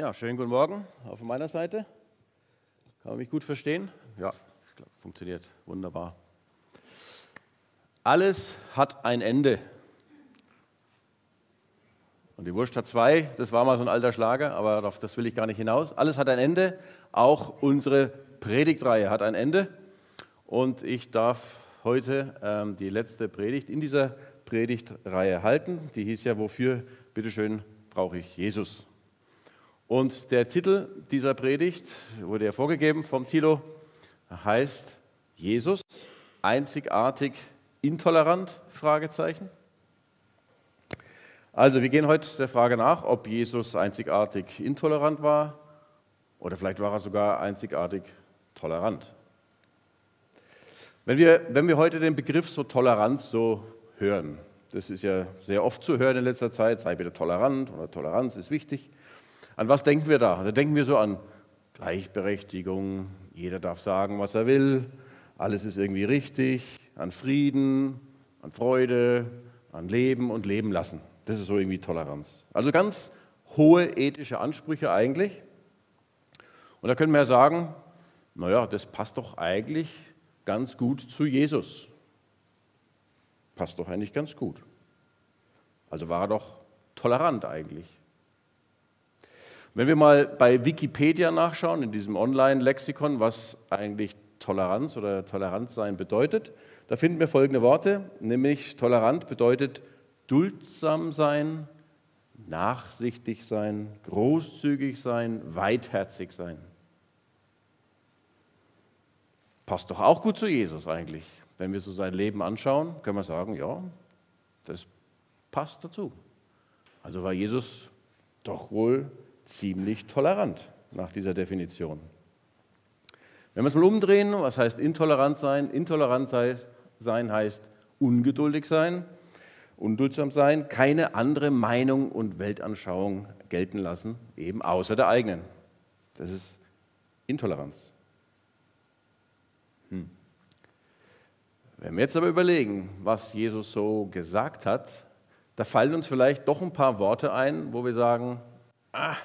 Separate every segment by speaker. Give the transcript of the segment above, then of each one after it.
Speaker 1: Ja, schönen guten Morgen von meiner Seite. Kann man mich gut verstehen? Ja, ich glaube, funktioniert wunderbar. Alles hat ein Ende. Und die Wurst hat zwei, das war mal so ein alter Schlager, aber auf das will ich gar nicht hinaus. Alles hat ein Ende, auch unsere Predigtreihe hat ein Ende. Und ich darf heute ähm, die letzte Predigt in dieser Predigtreihe halten. Die hieß ja, wofür, bitteschön, brauche ich Jesus? Und der Titel dieser Predigt wurde ja vorgegeben vom Tilo, heißt Jesus einzigartig intolerant? Fragezeichen. Also wir gehen heute der Frage nach, ob Jesus einzigartig intolerant war oder vielleicht war er sogar einzigartig tolerant. Wenn wir, wenn wir heute den Begriff so Toleranz so hören, das ist ja sehr oft zu hören in letzter Zeit, sei bitte tolerant oder Toleranz ist wichtig. An was denken wir da? Da denken wir so an Gleichberechtigung, jeder darf sagen, was er will, alles ist irgendwie richtig, an Frieden, an Freude, an Leben und Leben lassen. Das ist so irgendwie Toleranz. Also ganz hohe ethische Ansprüche eigentlich. Und da können wir ja sagen, naja, das passt doch eigentlich ganz gut zu Jesus. Passt doch eigentlich ganz gut. Also war er doch tolerant eigentlich. Wenn wir mal bei Wikipedia nachschauen, in diesem Online-Lexikon, was eigentlich Toleranz oder Toleranz-Sein bedeutet, da finden wir folgende Worte, nämlich tolerant bedeutet duldsam sein, nachsichtig sein, großzügig sein, weitherzig sein. Passt doch auch gut zu Jesus eigentlich. Wenn wir so sein Leben anschauen, können wir sagen, ja, das passt dazu. Also war Jesus doch wohl ziemlich tolerant nach dieser Definition. Wenn wir es mal umdrehen, was heißt intolerant sein? Intolerant sein heißt ungeduldig sein, unduldsam sein, keine andere Meinung und Weltanschauung gelten lassen, eben außer der eigenen. Das ist Intoleranz. Hm. Wenn wir jetzt aber überlegen, was Jesus so gesagt hat, da fallen uns vielleicht doch ein paar Worte ein, wo wir sagen, ah,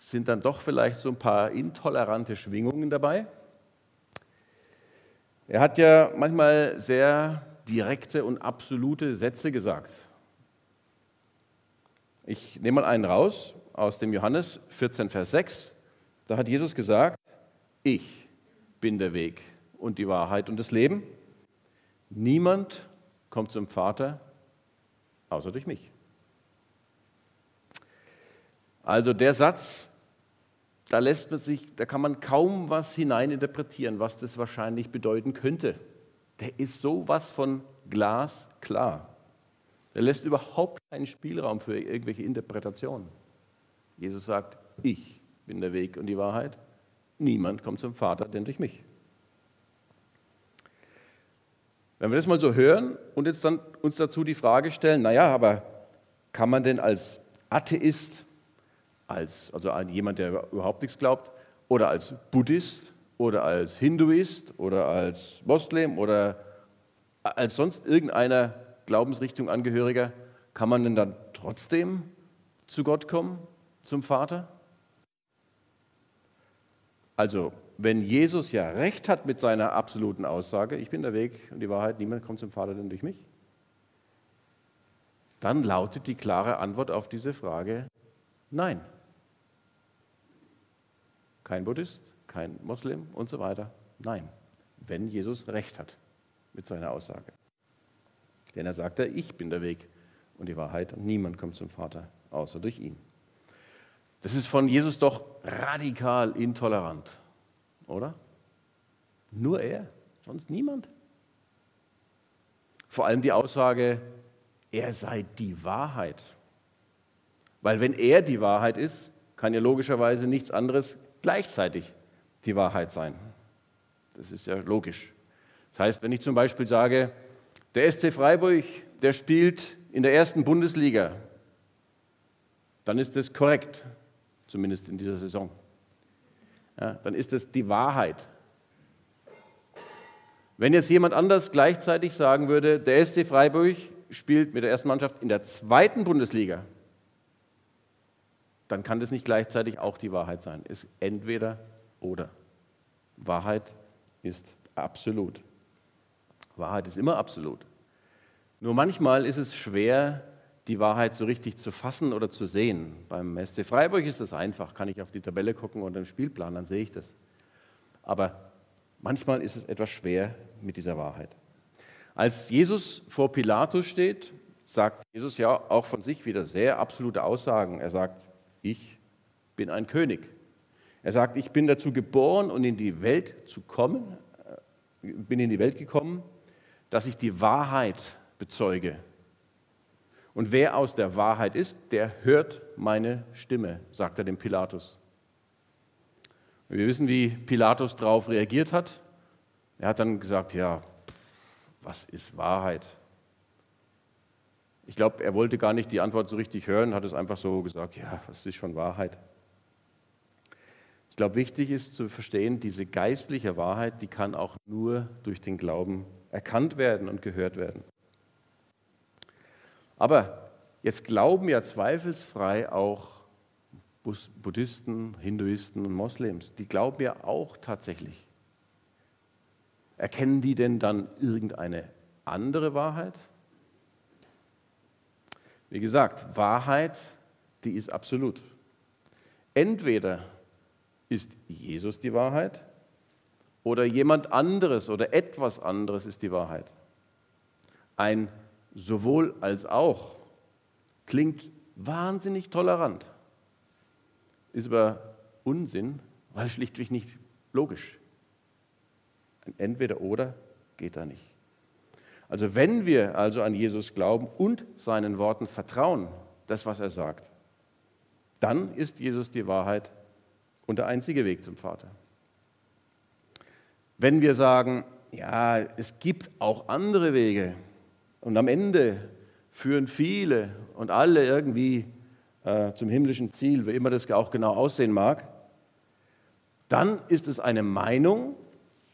Speaker 1: sind dann doch vielleicht so ein paar intolerante Schwingungen dabei. Er hat ja manchmal sehr direkte und absolute Sätze gesagt. Ich nehme mal einen raus aus dem Johannes 14, Vers 6. Da hat Jesus gesagt, ich bin der Weg und die Wahrheit und das Leben. Niemand kommt zum Vater außer durch mich. Also der Satz da lässt man sich, da kann man kaum was hineininterpretieren, was das wahrscheinlich bedeuten könnte. Der ist sowas von glasklar. Der lässt überhaupt keinen Spielraum für irgendwelche Interpretationen. Jesus sagt, ich bin der Weg und die Wahrheit. Niemand kommt zum Vater, denn durch mich. Wenn wir das mal so hören und jetzt dann uns dazu die Frage stellen, naja, aber kann man denn als Atheist als also jemand, der überhaupt nichts glaubt, oder als Buddhist oder als Hinduist oder als Moslem oder als sonst irgendeiner Glaubensrichtung Angehöriger, kann man denn dann trotzdem zu Gott kommen, zum Vater? Also, wenn Jesus ja recht hat mit seiner absoluten Aussage, ich bin der Weg und die Wahrheit, niemand kommt zum Vater denn durch mich, dann lautet die klare Antwort auf diese Frage nein kein Buddhist, kein Moslem und so weiter. Nein, wenn Jesus recht hat mit seiner Aussage. Denn er sagte, ich bin der Weg und die Wahrheit und niemand kommt zum Vater außer durch ihn. Das ist von Jesus doch radikal intolerant, oder? Nur er, sonst niemand. Vor allem die Aussage, er sei die Wahrheit. Weil wenn er die Wahrheit ist, kann ja logischerweise nichts anderes gleichzeitig die Wahrheit sein. Das ist ja logisch. Das heißt, wenn ich zum Beispiel sage, der SC Freiburg, der spielt in der ersten Bundesliga, dann ist das korrekt, zumindest in dieser Saison. Ja, dann ist das die Wahrheit. Wenn jetzt jemand anders gleichzeitig sagen würde, der SC Freiburg spielt mit der ersten Mannschaft in der zweiten Bundesliga, dann kann das nicht gleichzeitig auch die Wahrheit sein. Es ist entweder oder. Wahrheit ist absolut. Wahrheit ist immer absolut. Nur manchmal ist es schwer, die Wahrheit so richtig zu fassen oder zu sehen. Beim SC Freiburg ist das einfach, kann ich auf die Tabelle gucken und den Spielplan, dann sehe ich das. Aber manchmal ist es etwas schwer mit dieser Wahrheit. Als Jesus vor Pilatus steht, sagt Jesus ja auch von sich wieder sehr absolute Aussagen. Er sagt, ich bin ein König. Er sagt, ich bin dazu geboren und in die Welt zu kommen, äh, bin in die Welt gekommen, dass ich die Wahrheit bezeuge. Und wer aus der Wahrheit ist, der hört meine Stimme, sagt er dem Pilatus. Wir wissen, wie Pilatus darauf reagiert hat. Er hat dann gesagt, ja, was ist Wahrheit? Ich glaube, er wollte gar nicht die Antwort so richtig hören, hat es einfach so gesagt, ja, was ist schon Wahrheit? Ich glaube, wichtig ist zu verstehen, diese geistliche Wahrheit, die kann auch nur durch den Glauben erkannt werden und gehört werden. Aber jetzt glauben ja zweifelsfrei auch Buddhisten, Hinduisten und Moslems, die glauben ja auch tatsächlich. Erkennen die denn dann irgendeine andere Wahrheit? Wie gesagt, Wahrheit, die ist absolut. Entweder ist Jesus die Wahrheit oder jemand anderes oder etwas anderes ist die Wahrheit. Ein sowohl als auch klingt wahnsinnig tolerant, ist aber Unsinn, weil schlichtweg nicht logisch. Ein Entweder oder geht da nicht. Also wenn wir also an Jesus glauben und seinen Worten vertrauen, das, was er sagt, dann ist Jesus die Wahrheit und der einzige Weg zum Vater. Wenn wir sagen, ja, es gibt auch andere Wege und am Ende führen viele und alle irgendwie äh, zum himmlischen Ziel, wie immer das auch genau aussehen mag, dann ist es eine Meinung,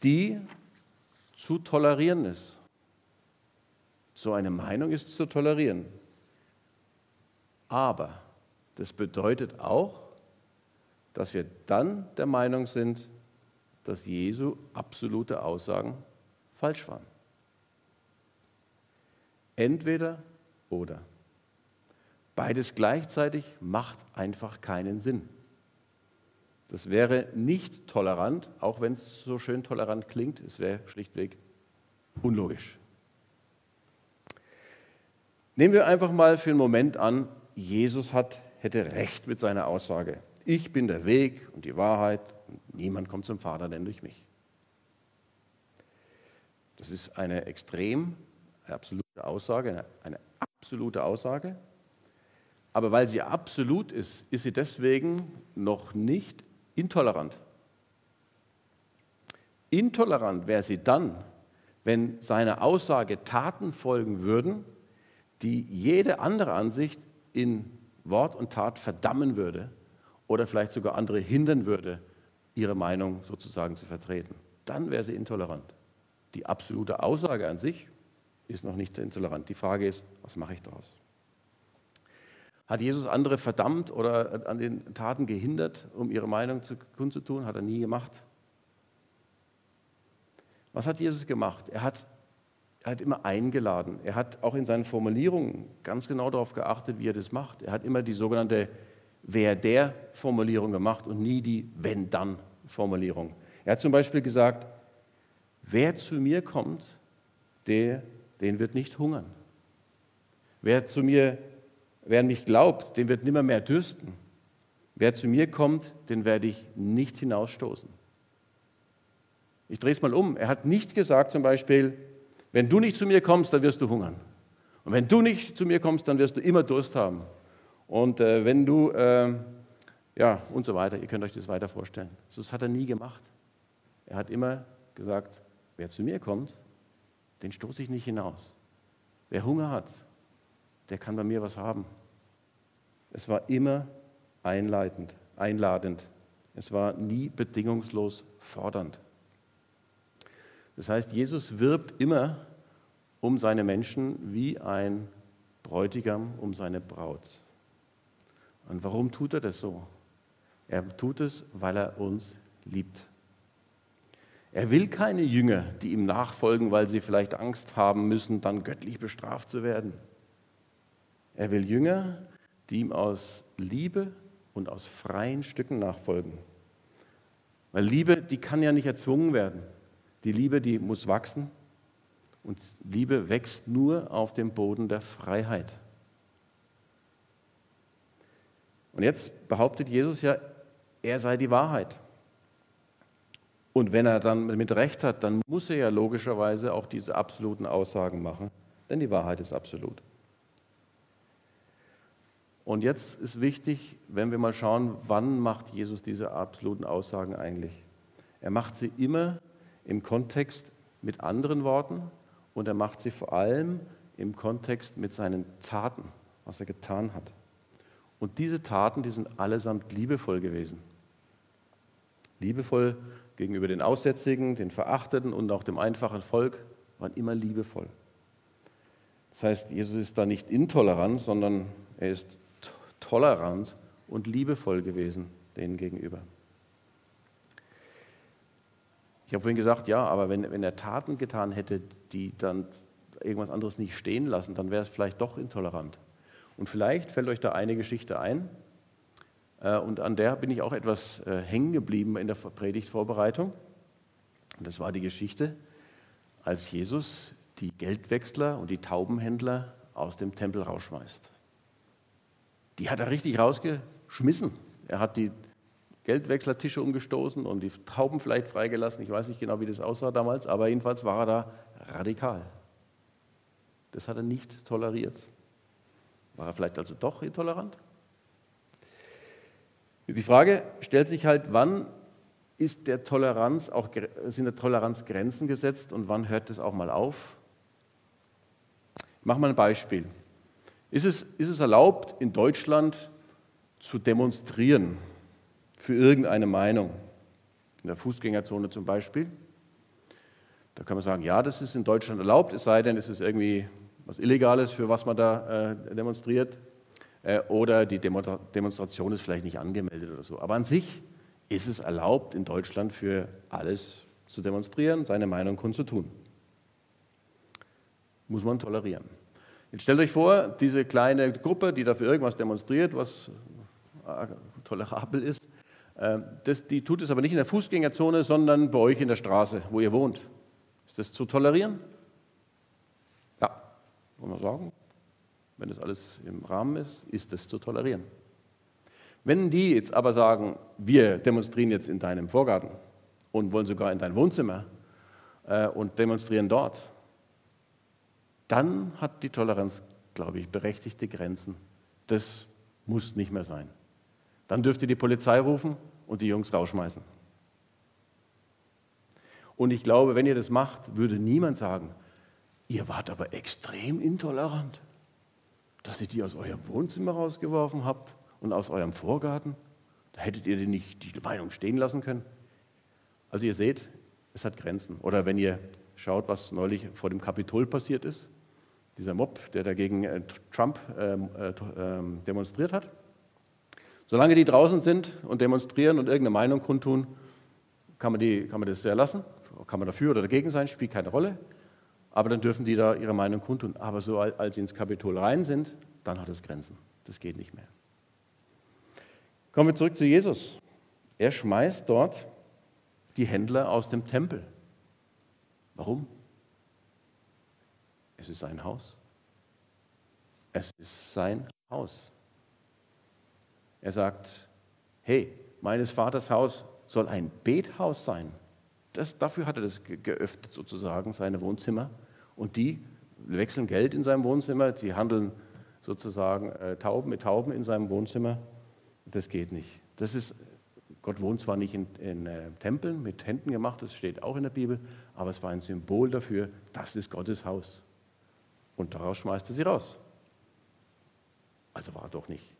Speaker 1: die zu tolerieren ist. So eine Meinung ist zu tolerieren. Aber das bedeutet auch, dass wir dann der Meinung sind, dass Jesu absolute Aussagen falsch waren. Entweder oder. Beides gleichzeitig macht einfach keinen Sinn. Das wäre nicht tolerant, auch wenn es so schön tolerant klingt. Es wäre schlichtweg unlogisch. Nehmen wir einfach mal für einen Moment an, Jesus hat, hätte recht mit seiner Aussage. Ich bin der Weg und die Wahrheit und niemand kommt zum Vater denn durch mich. Das ist eine extrem eine absolute Aussage, eine, eine absolute Aussage. Aber weil sie absolut ist, ist sie deswegen noch nicht intolerant. Intolerant wäre sie dann, wenn seiner Aussage Taten folgen würden, die jede andere Ansicht in Wort und Tat verdammen würde oder vielleicht sogar andere hindern würde, ihre Meinung sozusagen zu vertreten. Dann wäre sie intolerant. Die absolute Aussage an sich ist noch nicht intolerant. Die Frage ist, was mache ich daraus? Hat Jesus andere verdammt oder an den Taten gehindert, um ihre Meinung zu kundzutun? Hat er nie gemacht. Was hat Jesus gemacht? Er hat, er hat immer eingeladen. Er hat auch in seinen Formulierungen ganz genau darauf geachtet, wie er das macht. Er hat immer die sogenannte Wer-der-Formulierung gemacht und nie die Wenn-dann-Formulierung. Er hat zum Beispiel gesagt, wer zu mir kommt, der, den wird nicht hungern. Wer zu mir Wer an mich glaubt, den wird nimmer mehr dürsten. Wer zu mir kommt, den werde ich nicht hinausstoßen. Ich drehe es mal um. Er hat nicht gesagt zum Beispiel, wenn du nicht zu mir kommst, dann wirst du hungern. Und wenn du nicht zu mir kommst, dann wirst du immer Durst haben. Und äh, wenn du, äh, ja, und so weiter, ihr könnt euch das weiter vorstellen. Das hat er nie gemacht. Er hat immer gesagt, wer zu mir kommt, den stoße ich nicht hinaus. Wer Hunger hat, der kann bei mir was haben. Es war immer einleitend, einladend. Es war nie bedingungslos fordernd. Das heißt, Jesus wirbt immer um seine Menschen wie ein Bräutigam um seine Braut. Und warum tut er das so? Er tut es, weil er uns liebt. Er will keine Jünger, die ihm nachfolgen, weil sie vielleicht Angst haben müssen, dann göttlich bestraft zu werden. Er will Jünger, die ihm aus Liebe und aus freien Stücken nachfolgen. Weil Liebe, die kann ja nicht erzwungen werden. Die Liebe, die muss wachsen. Und Liebe wächst nur auf dem Boden der Freiheit. Und jetzt behauptet Jesus ja, er sei die Wahrheit. Und wenn er dann mit Recht hat, dann muss er ja logischerweise auch diese absoluten Aussagen machen, denn die Wahrheit ist absolut. Und jetzt ist wichtig, wenn wir mal schauen, wann macht Jesus diese absoluten Aussagen eigentlich? Er macht sie immer im Kontext mit anderen Worten und er macht sie vor allem im Kontext mit seinen Taten, was er getan hat. Und diese Taten, die sind allesamt liebevoll gewesen. Liebevoll gegenüber den Aussätzigen, den Verachteten und auch dem einfachen Volk, waren immer liebevoll. Das heißt, Jesus ist da nicht intolerant, sondern er ist tolerant und liebevoll gewesen denen gegenüber. Ich habe vorhin gesagt, ja, aber wenn, wenn er Taten getan hätte, die dann irgendwas anderes nicht stehen lassen, dann wäre es vielleicht doch intolerant. Und vielleicht fällt euch da eine Geschichte ein, äh, und an der bin ich auch etwas äh, hängen geblieben in der Predigtvorbereitung. Und das war die Geschichte, als Jesus die Geldwechsler und die Taubenhändler aus dem Tempel rausschmeißt. Die hat er richtig rausgeschmissen. Er hat die Geldwechslertische umgestoßen und die Tauben vielleicht freigelassen. Ich weiß nicht genau, wie das aussah damals, aber jedenfalls war er da radikal. Das hat er nicht toleriert. War er vielleicht also doch intolerant? Die Frage stellt sich halt, wann ist der Toleranz auch, sind der Toleranz Grenzen gesetzt und wann hört es auch mal auf? Ich mache mal ein Beispiel. Ist es, ist es erlaubt, in Deutschland zu demonstrieren für irgendeine Meinung? In der Fußgängerzone zum Beispiel. Da kann man sagen, ja, das ist in Deutschland erlaubt, es sei denn, es ist irgendwie was Illegales, für was man da äh, demonstriert. Äh, oder die Demonstration ist vielleicht nicht angemeldet oder so. Aber an sich ist es erlaubt, in Deutschland für alles zu demonstrieren, seine Meinung kundzutun. Muss man tolerieren. Jetzt stellt euch vor, diese kleine Gruppe, die dafür irgendwas demonstriert, was äh, tolerabel ist, das, die tut es aber nicht in der Fußgängerzone, sondern bei euch in der Straße, wo ihr wohnt. Ist das zu tolerieren? Ja, wollen wir sagen, wenn das alles im Rahmen ist, ist das zu tolerieren. Wenn die jetzt aber sagen, wir demonstrieren jetzt in deinem Vorgarten und wollen sogar in dein Wohnzimmer äh, und demonstrieren dort, dann hat die Toleranz, glaube ich, berechtigte Grenzen. Das muss nicht mehr sein. Dann dürft ihr die Polizei rufen und die Jungs rausschmeißen. Und ich glaube, wenn ihr das macht, würde niemand sagen, ihr wart aber extrem intolerant dass ihr die aus eurem Wohnzimmer rausgeworfen habt und aus eurem Vorgarten? Da hättet ihr die nicht die Meinung stehen lassen können. Also ihr seht, es hat Grenzen. Oder wenn ihr schaut, was neulich vor dem Kapitol passiert ist, dieser Mob, der dagegen äh, Trump ähm, äh, äh, demonstriert hat. Solange die draußen sind und demonstrieren und irgendeine Meinung kundtun, kann man, die, kann man das sehr lassen, kann man dafür oder dagegen sein, spielt keine Rolle aber dann dürfen die da ihre Meinung kundtun. Aber so als sie ins Kapitol rein sind, dann hat es Grenzen. Das geht nicht mehr. Kommen wir zurück zu Jesus. Er schmeißt dort die Händler aus dem Tempel. Warum? Es ist sein Haus. Es ist sein Haus. Er sagt, hey, meines Vaters Haus soll ein Bethaus sein. Das, dafür hat er das geöffnet sozusagen, seine Wohnzimmer. Und die wechseln Geld in seinem Wohnzimmer, die handeln sozusagen äh, Tauben mit Tauben in seinem Wohnzimmer. Das geht nicht. Das ist, Gott wohnt zwar nicht in, in äh, Tempeln mit Händen gemacht, das steht auch in der Bibel, aber es war ein Symbol dafür, das ist Gottes Haus. Und daraus schmeißt er sie raus. Also war er doch nicht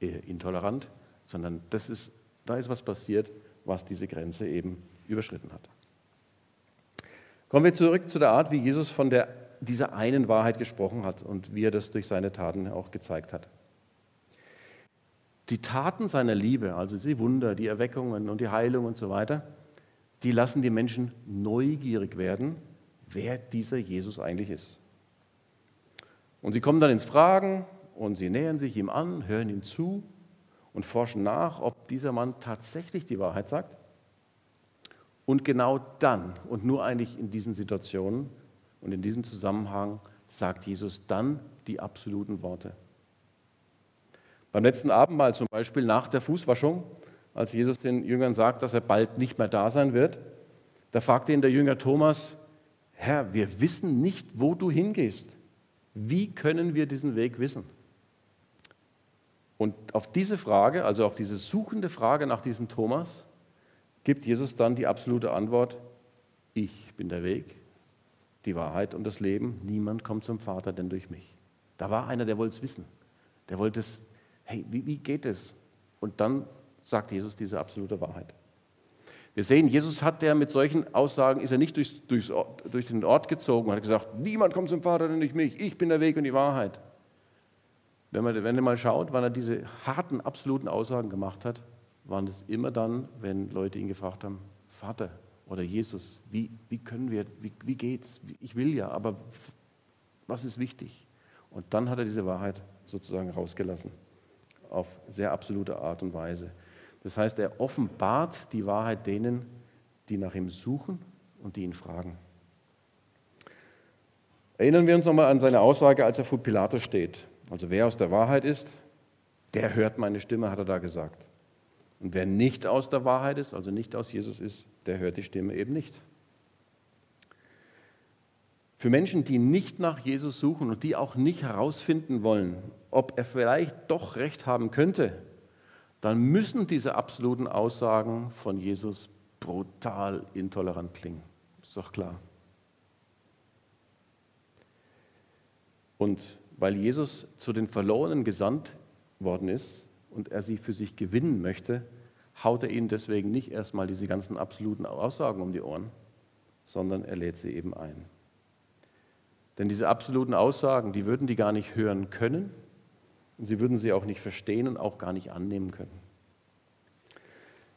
Speaker 1: intolerant, sondern das ist, da ist was passiert, was diese Grenze eben überschritten hat. Kommen wir zurück zu der Art, wie Jesus von der, dieser einen Wahrheit gesprochen hat und wie er das durch seine Taten auch gezeigt hat. Die Taten seiner Liebe, also die Wunder, die Erweckungen und die Heilung und so weiter, die lassen die Menschen neugierig werden, wer dieser Jesus eigentlich ist. Und sie kommen dann ins Fragen und sie nähern sich ihm an, hören ihm zu und forschen nach, ob dieser Mann tatsächlich die Wahrheit sagt. Und genau dann und nur eigentlich in diesen Situationen und in diesem Zusammenhang sagt Jesus dann die absoluten Worte. Beim letzten Abendmahl zum Beispiel nach der Fußwaschung, als Jesus den Jüngern sagt, dass er bald nicht mehr da sein wird, da fragte ihn der Jünger Thomas, Herr, wir wissen nicht, wo du hingehst. Wie können wir diesen Weg wissen? Und auf diese Frage, also auf diese suchende Frage nach diesem Thomas, gibt Jesus dann die absolute Antwort, ich bin der Weg, die Wahrheit und das Leben. Niemand kommt zum Vater denn durch mich. Da war einer, der wollte es wissen. Der wollte es, hey, wie, wie geht es? Und dann sagt Jesus diese absolute Wahrheit. Wir sehen, Jesus hat der mit solchen Aussagen, ist er nicht durchs, durchs, durch den Ort gezogen hat gesagt, niemand kommt zum Vater denn durch mich, ich bin der Weg und die Wahrheit. Wenn man, wenn man mal schaut, wann er diese harten, absoluten Aussagen gemacht hat, waren es immer dann, wenn Leute ihn gefragt haben, Vater oder Jesus, wie, wie können wir, wie, wie geht's? Ich will ja, aber was ist wichtig? Und dann hat er diese Wahrheit sozusagen rausgelassen, auf sehr absolute Art und Weise. Das heißt, er offenbart die Wahrheit denen, die nach ihm suchen und die ihn fragen. Erinnern wir uns nochmal an seine Aussage, als er vor Pilatus steht. Also wer aus der Wahrheit ist, der hört meine Stimme, hat er da gesagt. Und wer nicht aus der Wahrheit ist, also nicht aus Jesus ist, der hört die Stimme eben nicht. Für Menschen, die nicht nach Jesus suchen und die auch nicht herausfinden wollen, ob er vielleicht doch recht haben könnte, dann müssen diese absoluten Aussagen von Jesus brutal intolerant klingen. Ist doch klar. Und weil Jesus zu den Verlorenen gesandt worden ist, und er sie für sich gewinnen möchte, haut er ihnen deswegen nicht erstmal diese ganzen absoluten Aussagen um die Ohren, sondern er lädt sie eben ein. Denn diese absoluten Aussagen, die würden die gar nicht hören können und sie würden sie auch nicht verstehen und auch gar nicht annehmen können.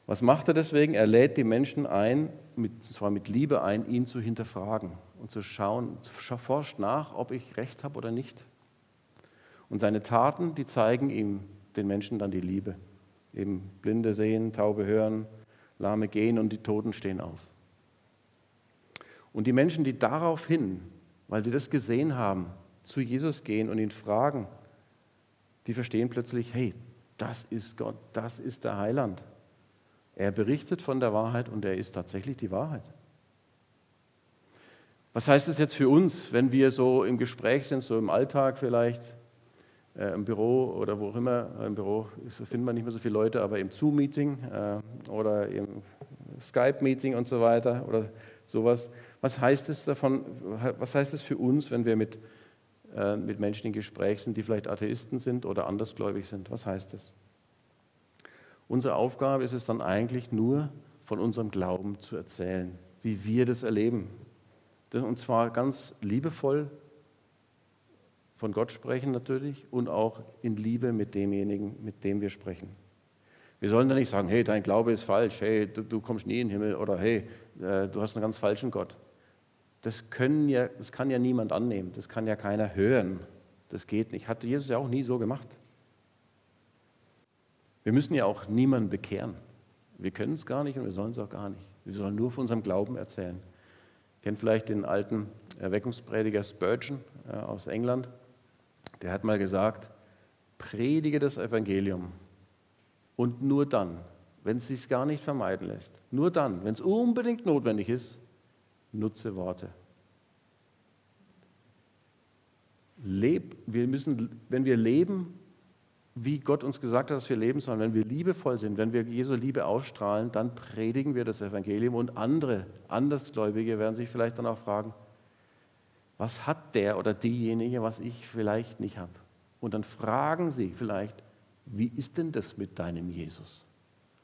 Speaker 1: Was macht er deswegen? Er lädt die Menschen ein, mit, zwar mit Liebe ein, ihn zu hinterfragen und zu schauen, forscht nach, ob ich recht habe oder nicht. Und seine Taten, die zeigen ihm den Menschen dann die Liebe. Eben Blinde sehen, Taube hören, Lahme gehen und die Toten stehen auf. Und die Menschen, die daraufhin, weil sie das gesehen haben, zu Jesus gehen und ihn fragen, die verstehen plötzlich, hey, das ist Gott, das ist der Heiland. Er berichtet von der Wahrheit und er ist tatsächlich die Wahrheit. Was heißt das jetzt für uns, wenn wir so im Gespräch sind, so im Alltag vielleicht? Äh, im Büro oder wo auch immer, äh, im Büro findet man nicht mehr so viele Leute, aber im Zoom-Meeting äh, oder im Skype-Meeting und so weiter oder sowas. Was heißt es davon, was heißt es für uns, wenn wir mit, äh, mit Menschen in Gespräch sind, die vielleicht Atheisten sind oder andersgläubig sind? Was heißt es? Unsere Aufgabe ist es dann eigentlich nur, von unserem Glauben zu erzählen, wie wir das erleben. Und zwar ganz liebevoll von Gott sprechen natürlich und auch in Liebe mit demjenigen, mit dem wir sprechen. Wir sollen da nicht sagen, hey, dein Glaube ist falsch, hey, du, du kommst nie in den Himmel oder hey, äh, du hast einen ganz falschen Gott. Das, können ja, das kann ja niemand annehmen, das kann ja keiner hören. Das geht nicht. Hat Jesus ja auch nie so gemacht. Wir müssen ja auch niemanden bekehren. Wir können es gar nicht und wir sollen es auch gar nicht. Wir sollen nur von unserem Glauben erzählen. Kennt vielleicht den alten Erweckungsprediger Spurgeon aus England der hat mal gesagt, predige das Evangelium und nur dann, wenn es sich gar nicht vermeiden lässt, nur dann, wenn es unbedingt notwendig ist, nutze Worte. Leb, wir müssen, wenn wir leben, wie Gott uns gesagt hat, dass wir leben sollen, wenn wir liebevoll sind, wenn wir Jesu Liebe ausstrahlen, dann predigen wir das Evangelium und andere, Andersgläubige werden sich vielleicht dann auch fragen, was hat der oder diejenige, was ich vielleicht nicht habe? Und dann fragen sie vielleicht, wie ist denn das mit deinem Jesus?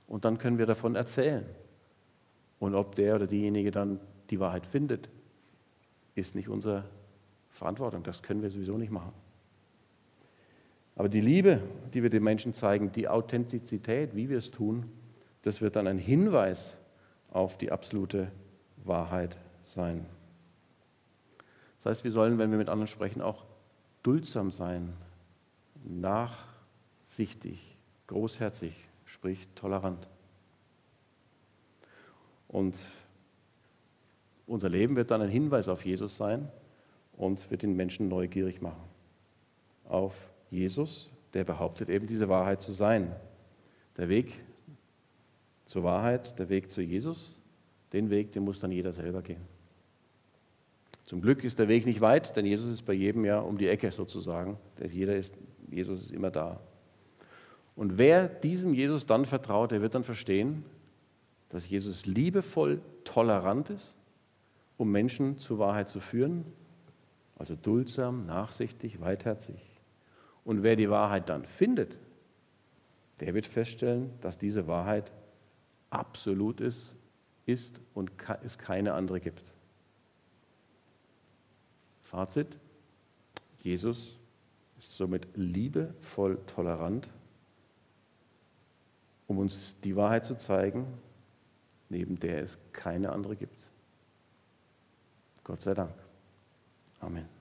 Speaker 1: Und dann können wir davon erzählen. Und ob der oder diejenige dann die Wahrheit findet, ist nicht unsere Verantwortung. Das können wir sowieso nicht machen. Aber die Liebe, die wir den Menschen zeigen, die Authentizität, wie wir es tun, das wird dann ein Hinweis auf die absolute Wahrheit sein. Das heißt, wir sollen, wenn wir mit anderen sprechen, auch duldsam sein, nachsichtig, großherzig, sprich tolerant. Und unser Leben wird dann ein Hinweis auf Jesus sein und wird den Menschen neugierig machen. Auf Jesus, der behauptet eben diese Wahrheit zu sein. Der Weg zur Wahrheit, der Weg zu Jesus, den Weg, den muss dann jeder selber gehen. Zum Glück ist der Weg nicht weit, denn Jesus ist bei jedem ja um die Ecke sozusagen. Jeder ist, Jesus ist immer da. Und wer diesem Jesus dann vertraut, der wird dann verstehen, dass Jesus liebevoll tolerant ist, um Menschen zur Wahrheit zu führen, also duldsam, nachsichtig, weitherzig. Und wer die Wahrheit dann findet, der wird feststellen, dass diese Wahrheit absolut ist, ist und es keine andere gibt. Fazit, Jesus ist somit liebevoll tolerant, um uns die Wahrheit zu zeigen, neben der es keine andere gibt. Gott sei Dank. Amen.